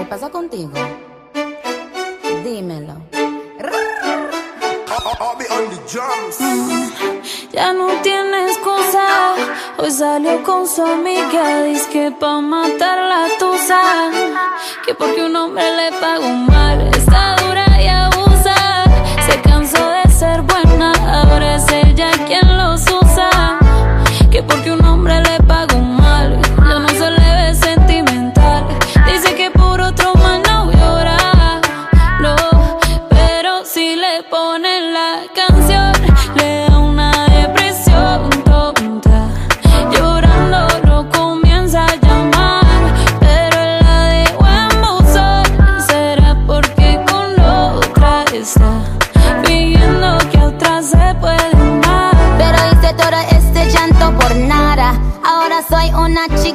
¿Qué pasa contigo? Dímelo. Ya no tiene excusa. Hoy salió con su amiga. Dice que pa' matar la tusa. Que porque un hombre le pagó mal. Está dura y abusa. Se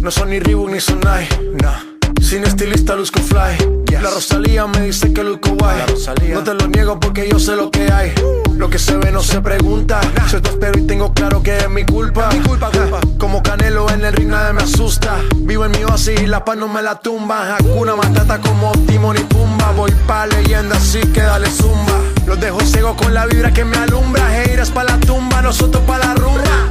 No son ni Reebok ni Sonai, nah. Sin estilista luzco fly. La Rosalía me dice que luzco guay. No te lo niego porque yo sé lo que hay. Lo que se ve no se pregunta. Si esto espero y tengo claro que es mi culpa. Mi culpa, Como Canelo en el ring nadie me asusta. Vivo en mi oasis y la paz no me la tumba. Hakuna Matata como Timon y Pumba. Voy pa' leyenda así que dale zumba. Los dejo ciego con la vibra que me alumbra. Heiras pa' la tumba, nosotros pa' la rumba.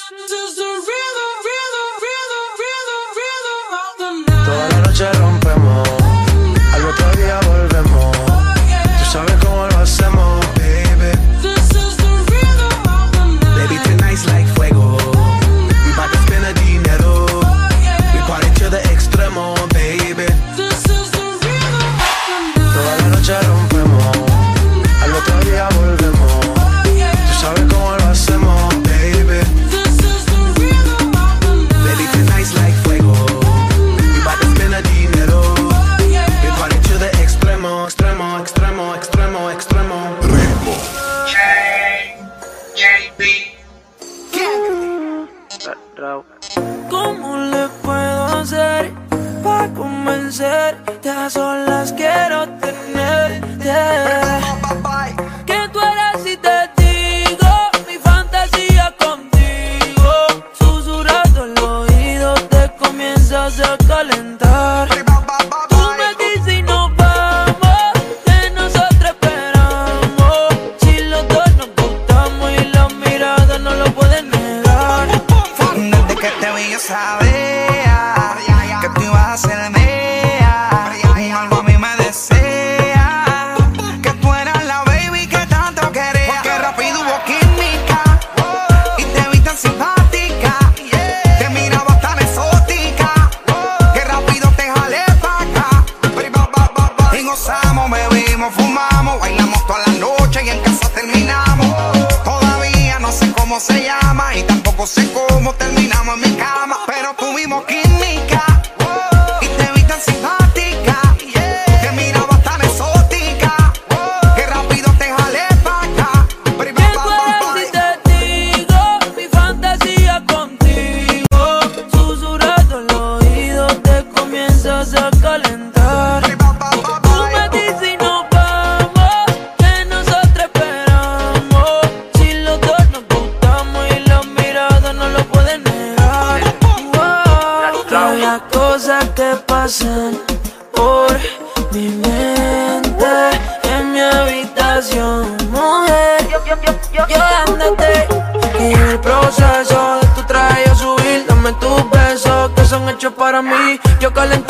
Yo calentando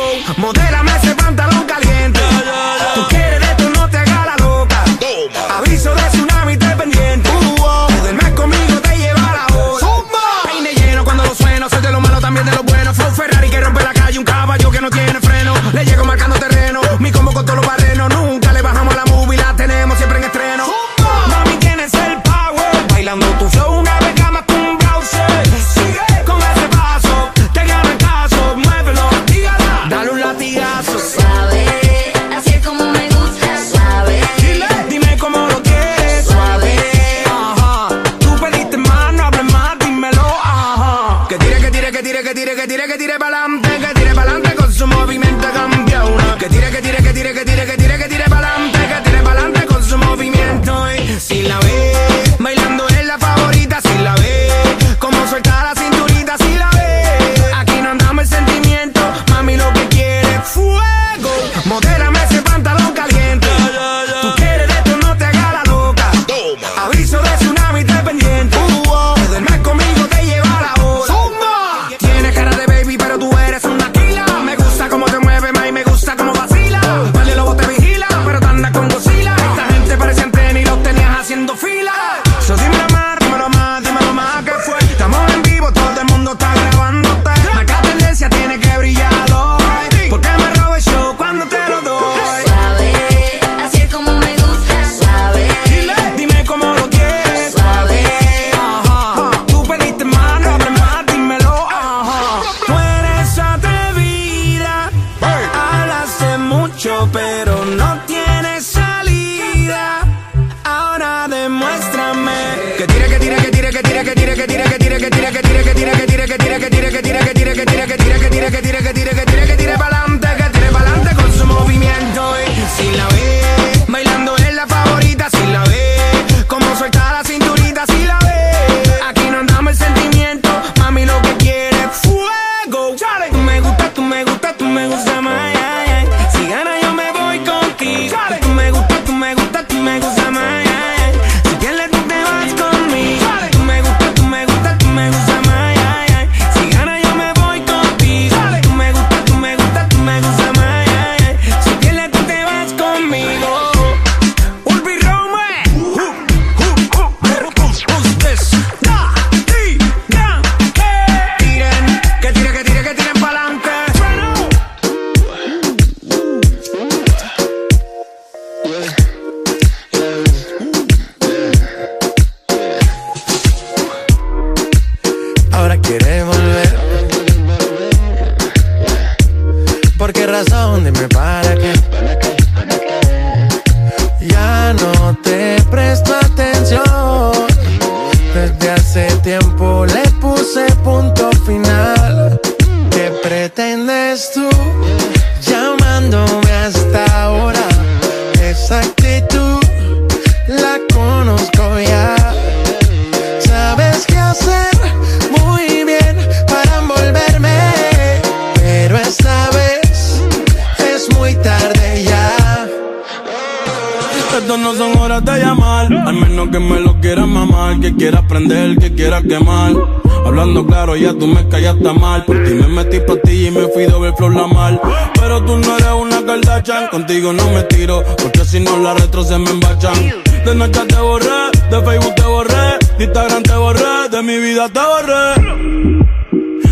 go. Modélame ese pantalón caliente.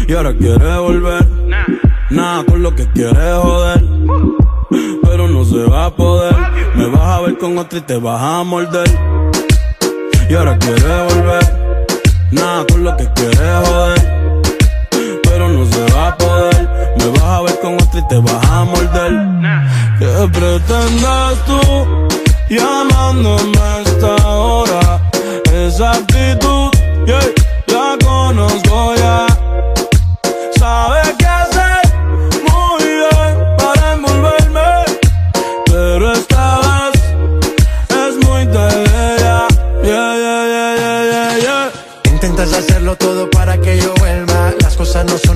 Y ahora quiere volver. Nada uh. con lo que quiere joder. Pero no se va a poder. Me vas a ver con otra y te vas a morder. Y ahora quiere volver. Nada con lo que quiere joder. Pero no se va a poder. Me vas a ver con otra y te vas a morder. ¿Qué pretendes tú llamándome a esta hora? Esa actitud, yeah.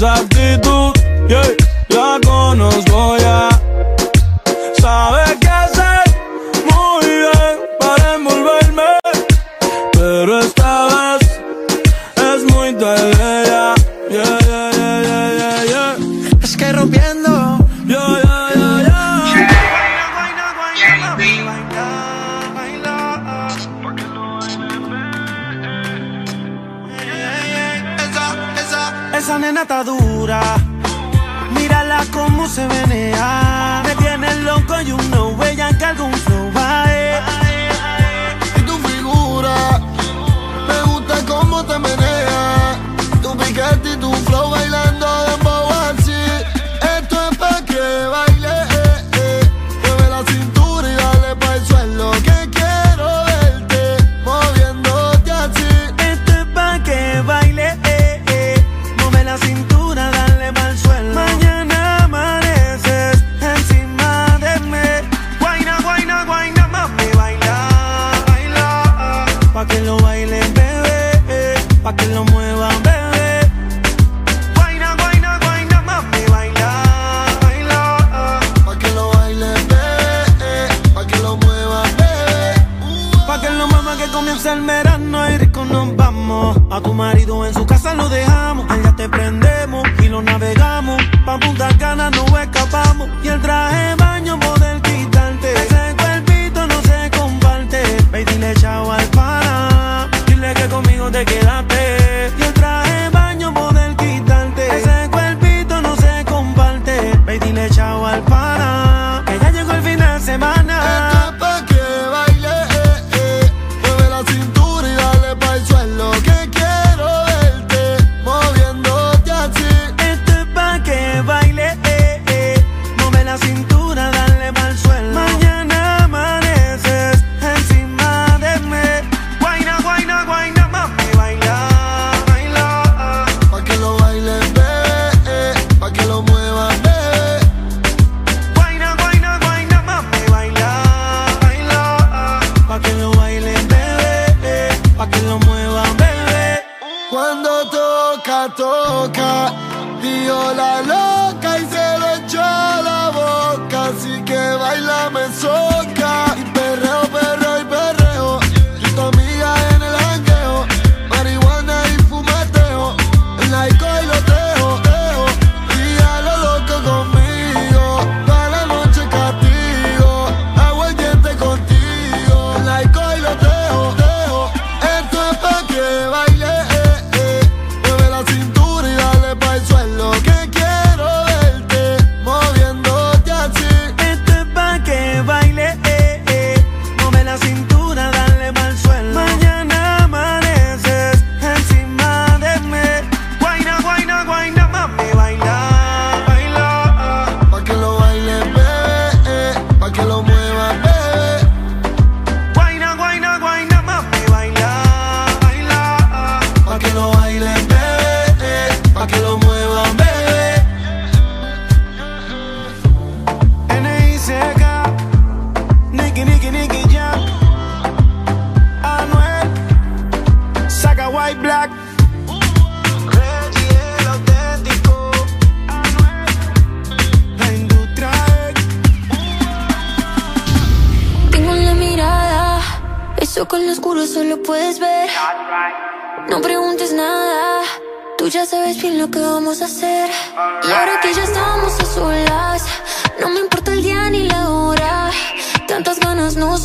já vi do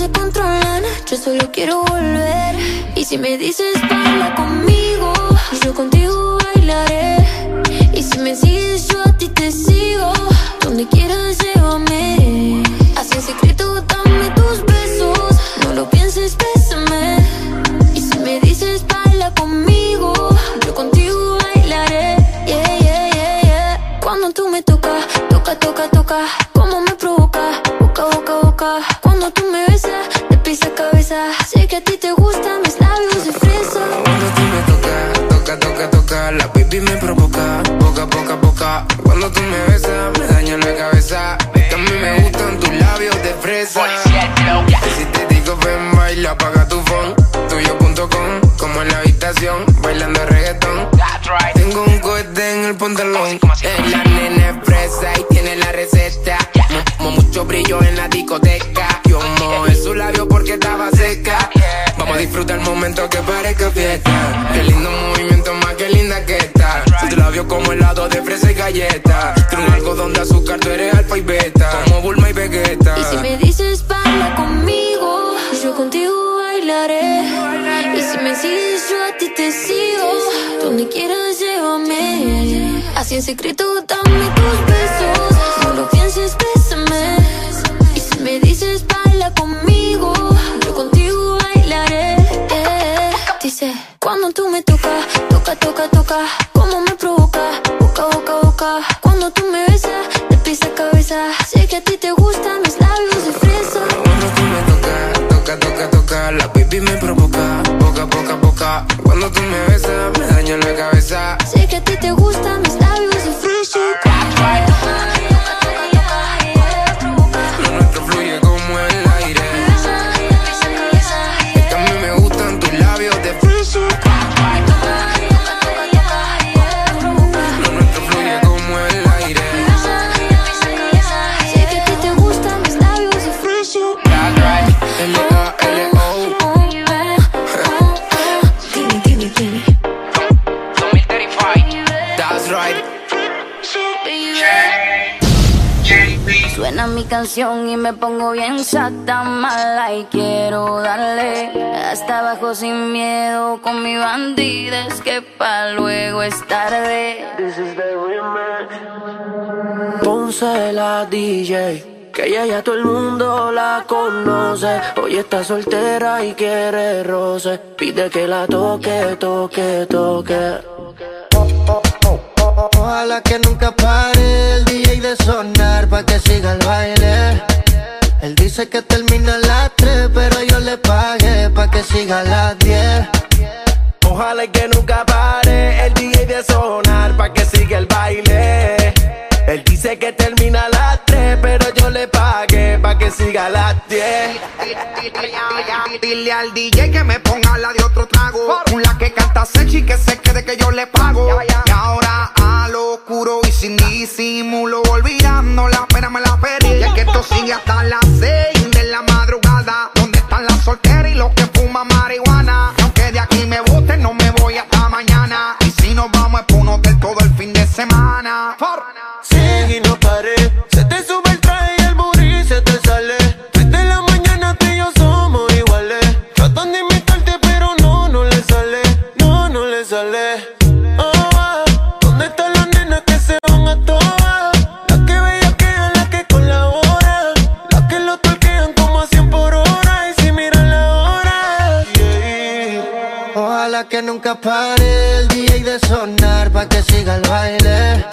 se controlan. Yo solo quiero volver. Y si me dices baila conmigo, yo contigo bailaré. Y si me sigues, yo a ti te sigo. Donde quieras ir. Que parezca fiesta. Qué lindo movimiento, más que linda que está. Si tu labio como helado de fresa y galleta. Tiene un algodón de azúcar, tú eres alfa y beta. Como Bulma y Vegeta. Y si me dices baila conmigo, yo contigo bailaré. Y si me sigues, yo a ti te sigo. Donde quieras, llévame. Así en secreto, dame tus besos. No lo pienses, bésame. Y si me dices me tocas, toca, toca, toca. Como me provoca, boca, boca, boca. Cuando tú me besas, de pies a cabeza. Sé que a ti te gustan mis labios de fresa. Cuando tú me tocas, toca, toca, toca, la baby me provoca, boca, boca, boca. Cuando tú me besas, me daña la cabeza. Sé que a ti te gustan canción y me pongo bien sata mala y quiero darle hasta abajo sin miedo con mi bandida es que pa luego es tarde. Ponce la DJ, que ella ya todo el mundo la conoce. Hoy está soltera y quiere roce. Pide que la toque, toque, toque. Ojalá que nunca pare el DJ de sonar pa' que siga el baile. Él dice que termina las 3, pero yo le pagué pa' que siga las 10. Ojalá que nunca pare el DJ de sonar pa' que siga el baile. Él dice que termina a las 3, pero yo le pagué pa' que siga a las 10. Dile al DJ que me ponga la de otro trago. La que canta sexy que se quede que yo le pago. Y ahora a lo oscuro y sin disimulo, olvidando la pena me la perdí. Y es que esto sigue hasta las seis de la madrugada. ¿Dónde están las solteras y los que fuman marihuana? Y aunque de aquí me boten, no me voy hasta mañana. Y si nos vamos es pa' un hotel todo el fin de semana. Sigue Ojalá que nunca pare el DJ de sonar pa' que siga el baile.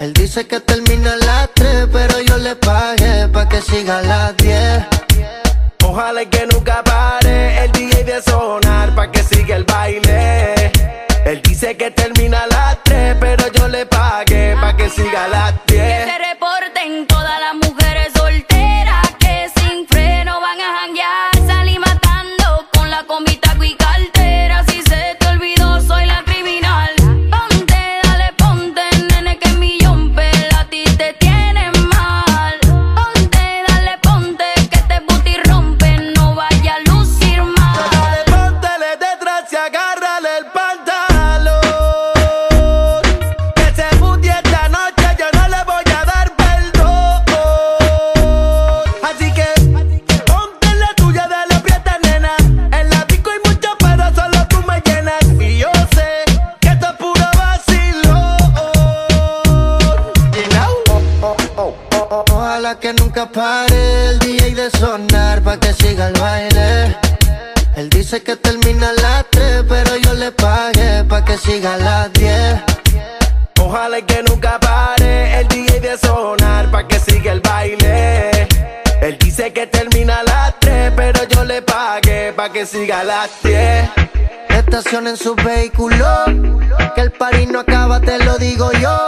Él dice que termina a las 3, pero yo le pagué pa' que siga a las 10. Ojalá que nunca pare el DJ de sonar pa' que siga el baile. Él dice que termina a las 3, pero yo le pagué pa' que siga a las 10. Dice que termina a las 3, pero yo le pagué pa' que siga a las 10. Ojalá y que nunca pare el DJ de sonar pa' que siga el baile. Él dice que termina a las 3, pero yo le pagué pa' que siga a las 10. Estacionen su vehículo, que el party no acaba, te lo digo yo.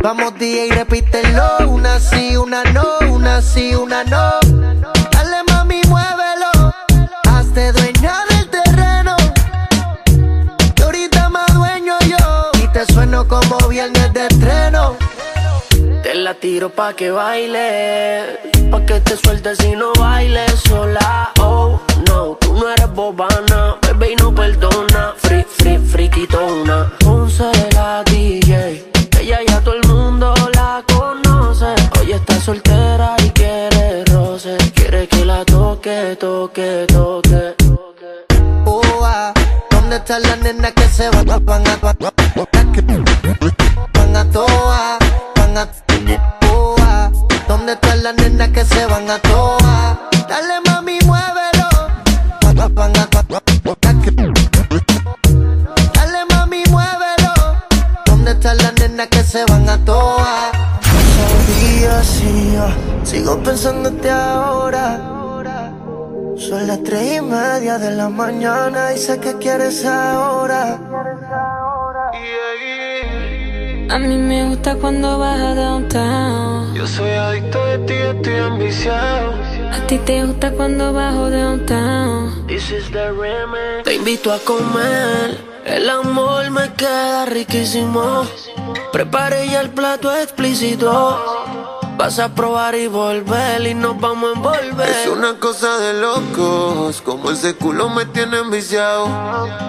Vamos DJ, repítelo, una sí, una no, una sí, una no. Como viernes de estreno. Te la tiro pa' que baile, pa' que te sueltes y no bailes sola. Oh, no, tú no eres bobana, bebé y no perdona. Free, free, friquitona. Ponce la DJ, ella ya todo el mundo la conoce. Hoy está soltera y quiere roce, quiere que la toque, toque, toque. Oh, ah, ¿dónde están las nenas que se van a van a van a toa, van a ah, ¿Dónde están las nenas que se van a toa? Dale mami, muévelo. Van a van a Dale mami, muévelo. ¿Dónde están las nenas que se van a toa? Días y yo sigo pensándote ahora. Son las tres y media de la mañana y sé que quieres ahora. A mí me gusta cuando vas a downtown. Yo soy adicto de ti, estoy ambiciado. A ti te gusta cuando bajo downtown. This is the remix. Te invito a comer. El amor me queda riquísimo. Prepare ya el plato explícito. Vas a probar y volver y nos vamos a envolver. Es una cosa de locos, como ese culo me tiene enviciado.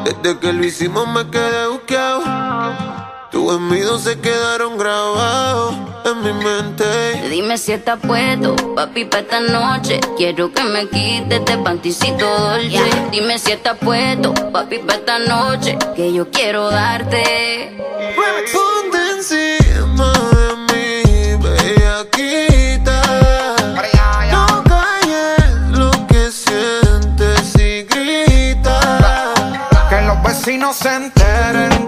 Desde que lo hicimos me quedé buqueado. Tus envidios se quedaron grabados en mi mente. Dime si estás puesto, papi, pa' esta noche. Quiero que me quites este panticito dolce. Dime si estás puesto, papi, pa' esta noche. Que yo quiero darte. Ponte encima de mí, bellaquita. No calles lo que sientes y grita. Que los vecinos se enteren.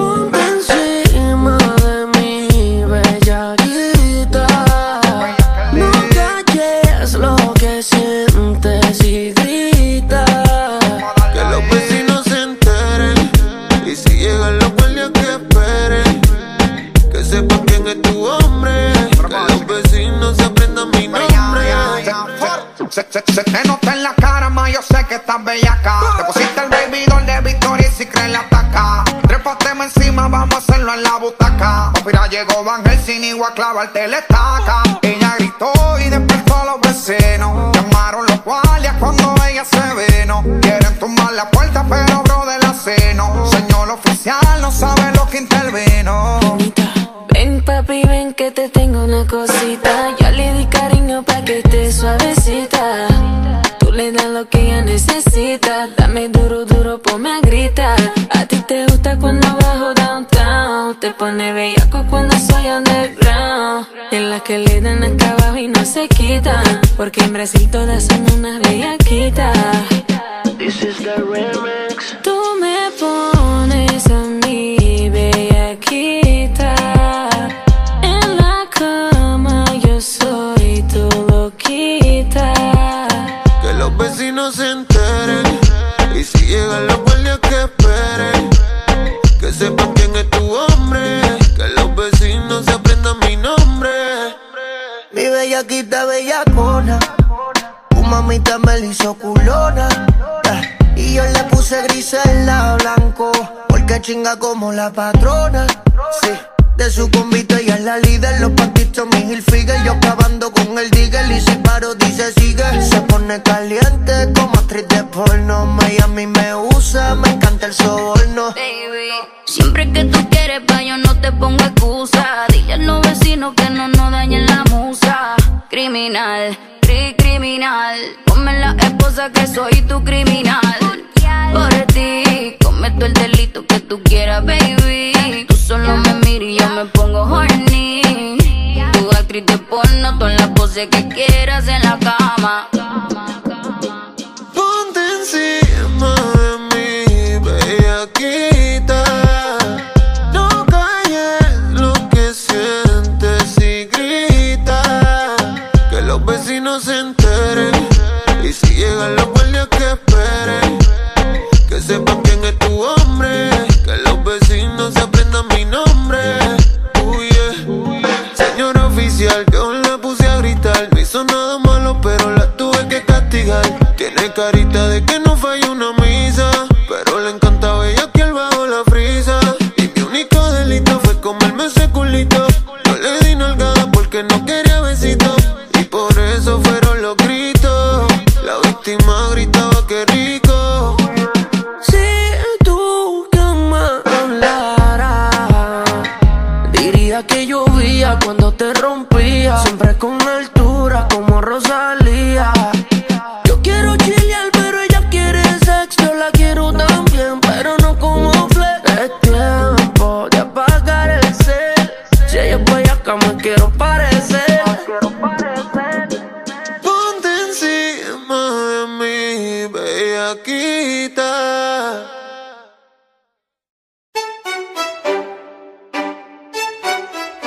Helsing y voy Brasil todas su convito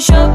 shot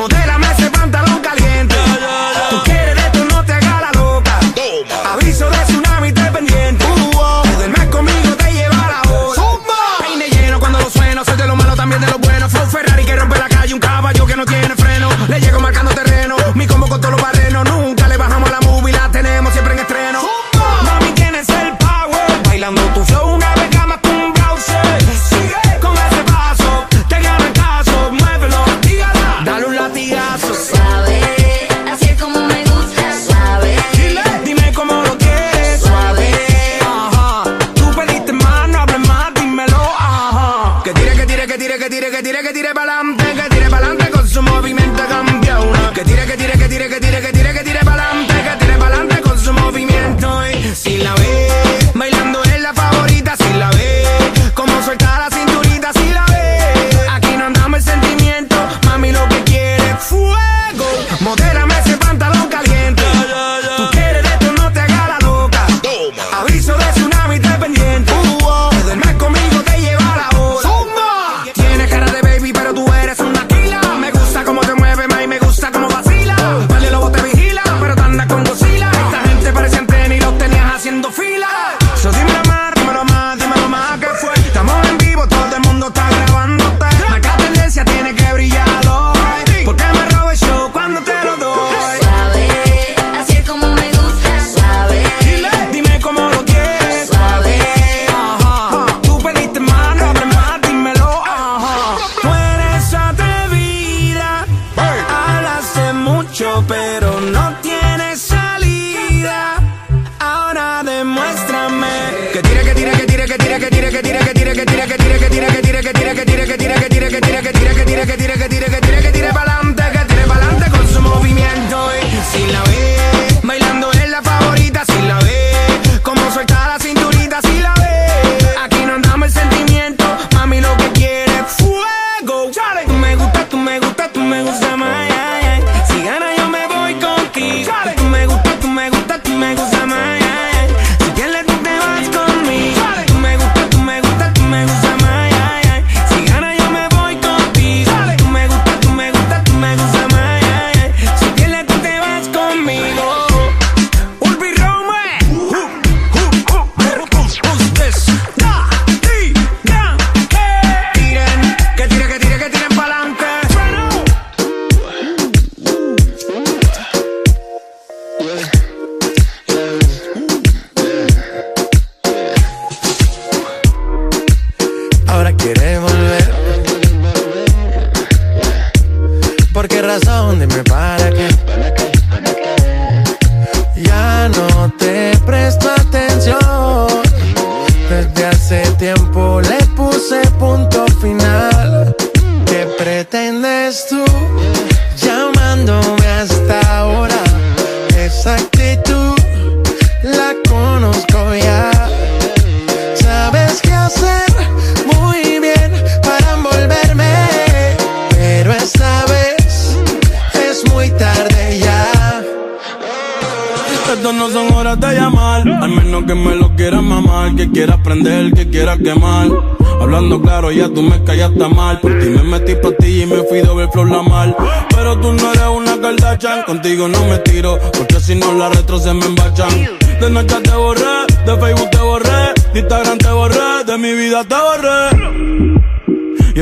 Modélame ese pantalón caliente. reggae, reggae, reggae.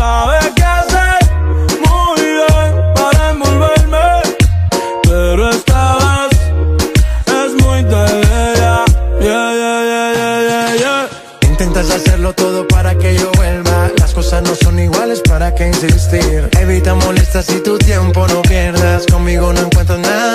sabe qué hacer muy bien para envolverme, pero esta vez es muy de Intentas hacerlo todo para que yo vuelva. Las cosas no son iguales, ¿para qué insistir? Evita molestas y tu tiempo no pierdas. Conmigo no encuentras nada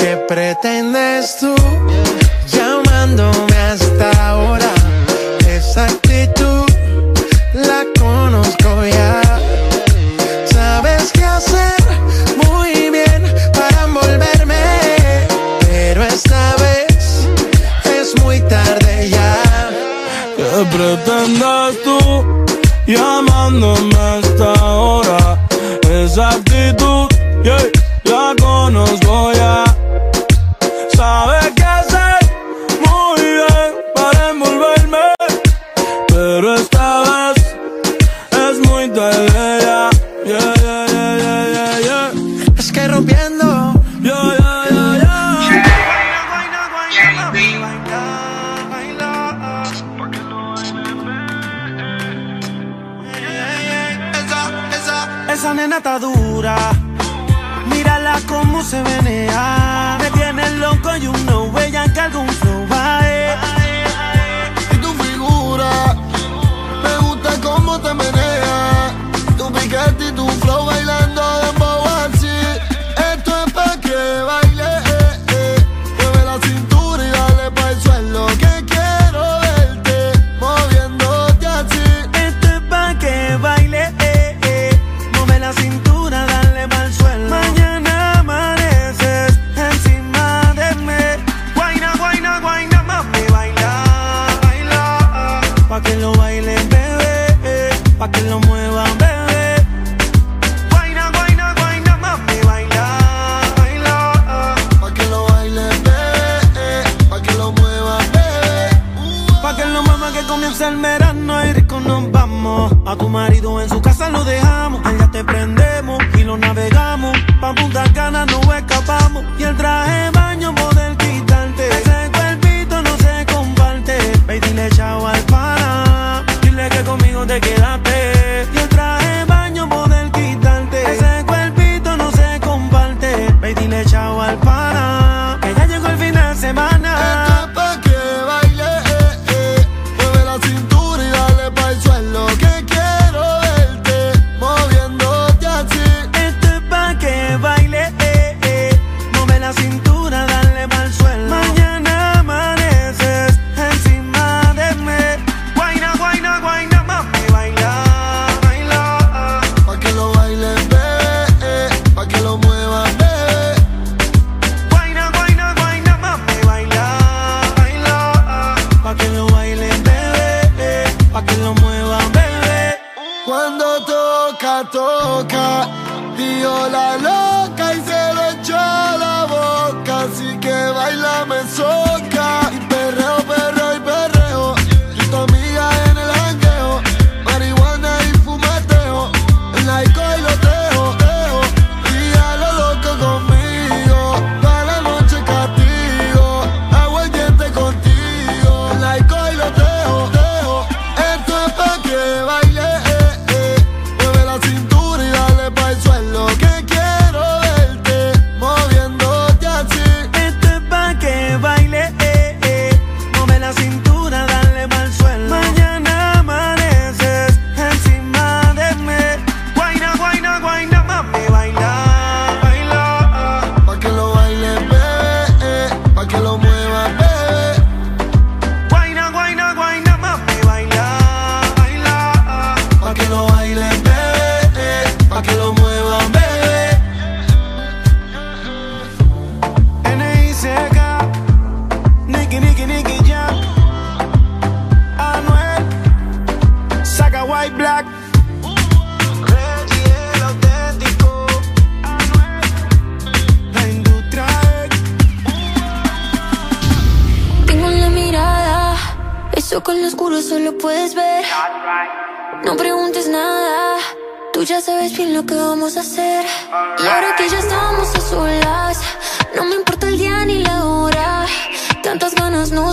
¿Qué pretendes tú llamándome hasta ahora? Esa actitud la conozco ya. görüp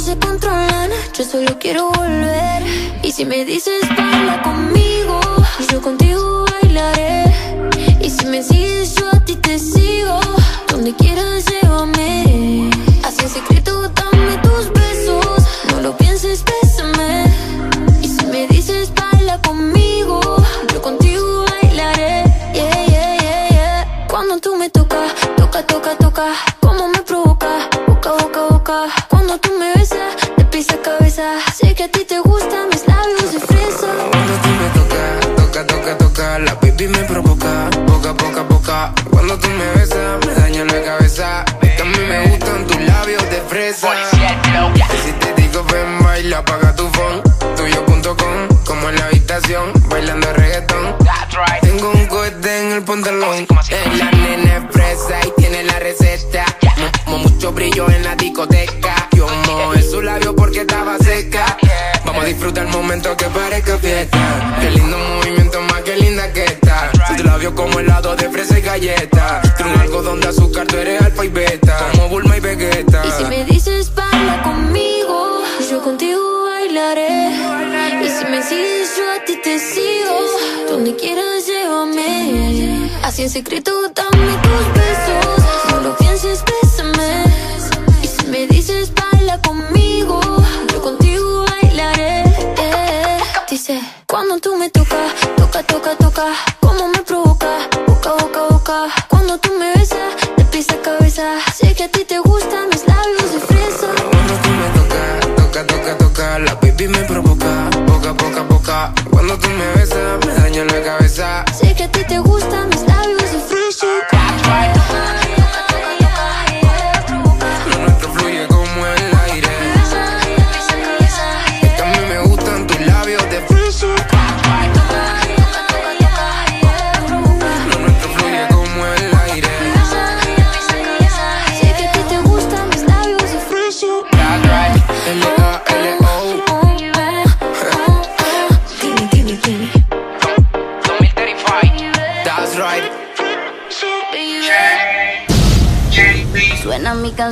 se controlan. Yo solo quiero volver. Y si me dices baila conmigo, yo contigo bailaré. Y si me sigues, yo a ti te sigo. Donde quieras, llévame. Así en secreto, dame tus besos. No lo pienses, bésame. Y si me dices baila conmigo, yo contigo bailaré. Yeah, yeah, yeah, yeah. Cuando tú me tocas, toca, toca, toca. Como helado de fresa y galleta. Tiene un algodón azúcar, tú eres alfa y beta. Como Bulma y Vegeta. Y si me dices baila conmigo, yo contigo bailaré. Y si me sigues, yo a ti te sigo. Donde quieras, llévame. Así en secreto, dame tus besos.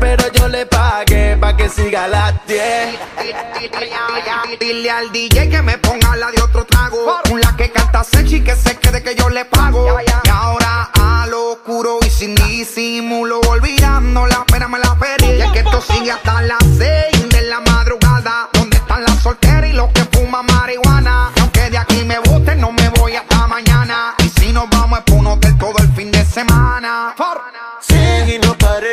pero yo le pagué pa' que siga a las 10. Dile al DJ que me ponga la de otro trago. Una que canta sexy que se quede que yo le pago. Y ahora a lo oscuro y sin disimulo, olvidando la pena me la pedí. Y es que esto sigue hasta las 6 de la madrugada. ¿Dónde están las solteras y los que fuman marihuana? Y aunque de aquí me boten, no me voy hasta mañana. Y si nos vamos es pa' un hotel todo el fin de semana. Sigue y no pare.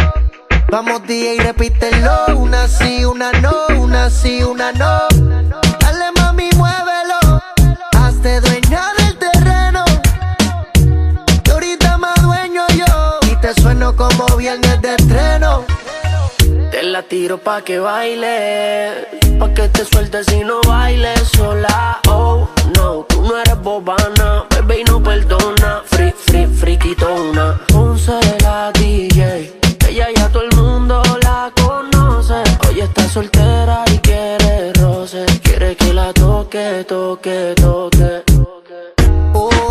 Vamos DJ, repítelo, una sí, una no, una sí, una no. Dale mami, muévelo, hazte dueña del terreno. Que ahorita más dueño yo, y te sueno como viernes de estreno. Te la tiro pa' que baile, pa' que te sueltes y no bailes sola. Oh, no, tú no eres bobana, bebé y no perdona. Free, free, friquitona. Ponce la DJ, soltera y quiere roce, quiere que la toque, toque, toque.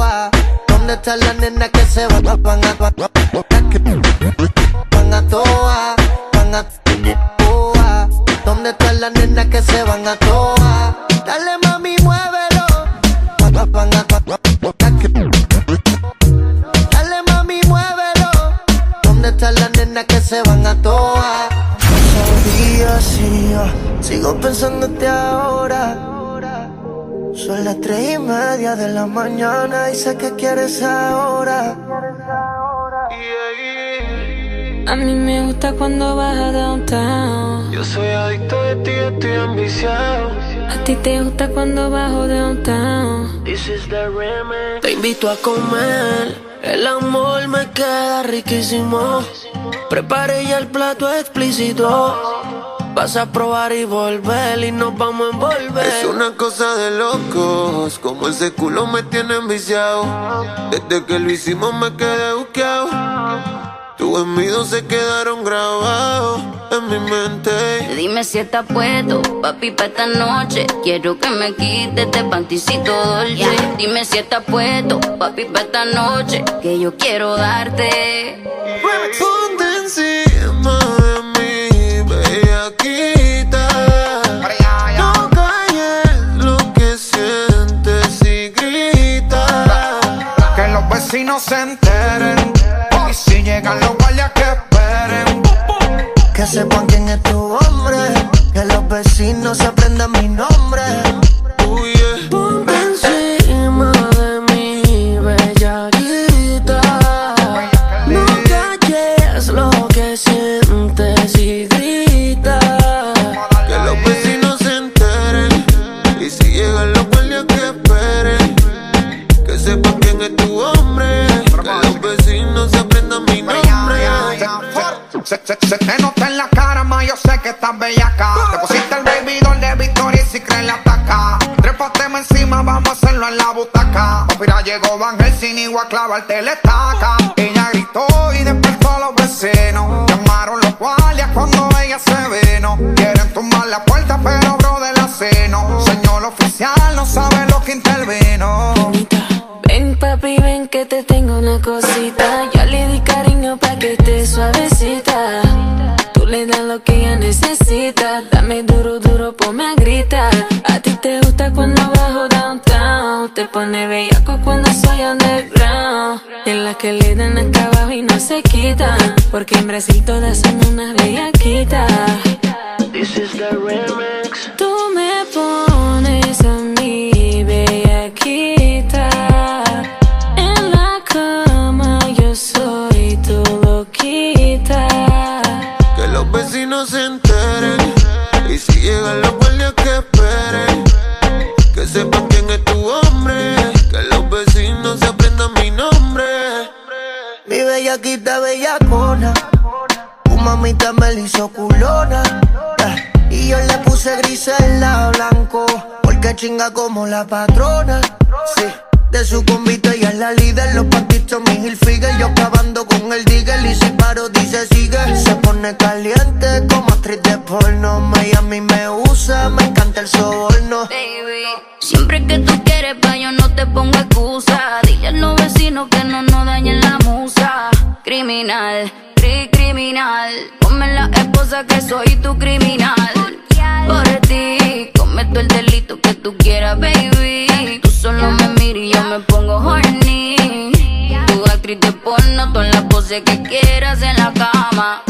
Ah, ¿dónde están las nenas que se van, van a, van van a toa, van a, ah, ¿dónde están las nenas que se van a toa? Dale mami, muévelo, van a, dale mami, muévelo, ¿dónde están las nenas que se van a toa? Sigo pensándote ahora. Son las tres y media de la mañana y sé que quieres ahora. A mí me gusta cuando vas a downtown. Yo soy adicto de ti, estoy ambiciado. A ti te gusta cuando bajo downtown. This is the remix. Te invito a comer. El amor me queda riquísimo. Prepare ya el plato explícito. Vas a probar y volver y nos vamos a envolver. Es una cosa de locos, como ese culo me tiene enviciado. Desde que lo hicimos me quedé buqueado. Tus gemidos se quedaron grabados en mi mente. Dime si estás puesto, papi, pa' esta noche. Quiero que me quites este panticito dolce. Dime si estás puesto, papi, pa' esta noche. Que yo quiero darte. Ponte encima No calles lo que sientes y grita. Que los vecinos se enteren. Y si llegan los guardias que esperen. Que sepan quién es tu hombre, que los vecinos se aprendan mi nombre. Ponte y voy a Porque su convite y es la líder. Los patitos, mi Hilfiger, yo acabando con el digger. Y si paro, dice sigue. Se pone caliente como actriz de porno. Miami me usa, me encanta el soborno. Baby, siempre que tú quieres, pa' yo no te pongo excusa. Dile a los vecinos que no nos dañen la musa. Criminal, cri criminal. Ponme la esposa que soy tu criminal. Por ti, cometo el delito que tú quieras, baby. actriz de porno, todas la pose que quieras en la cama.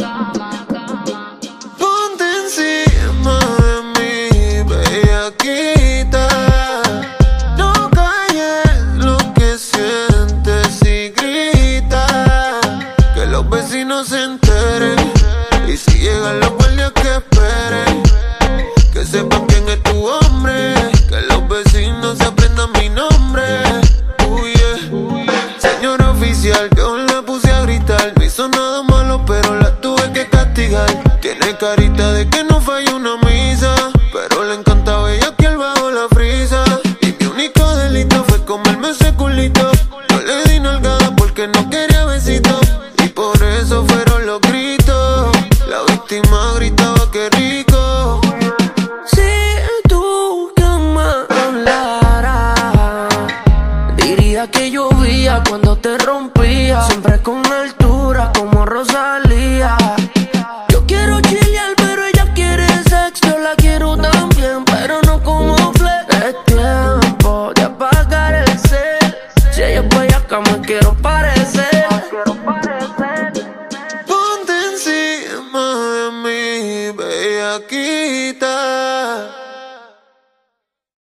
carita de que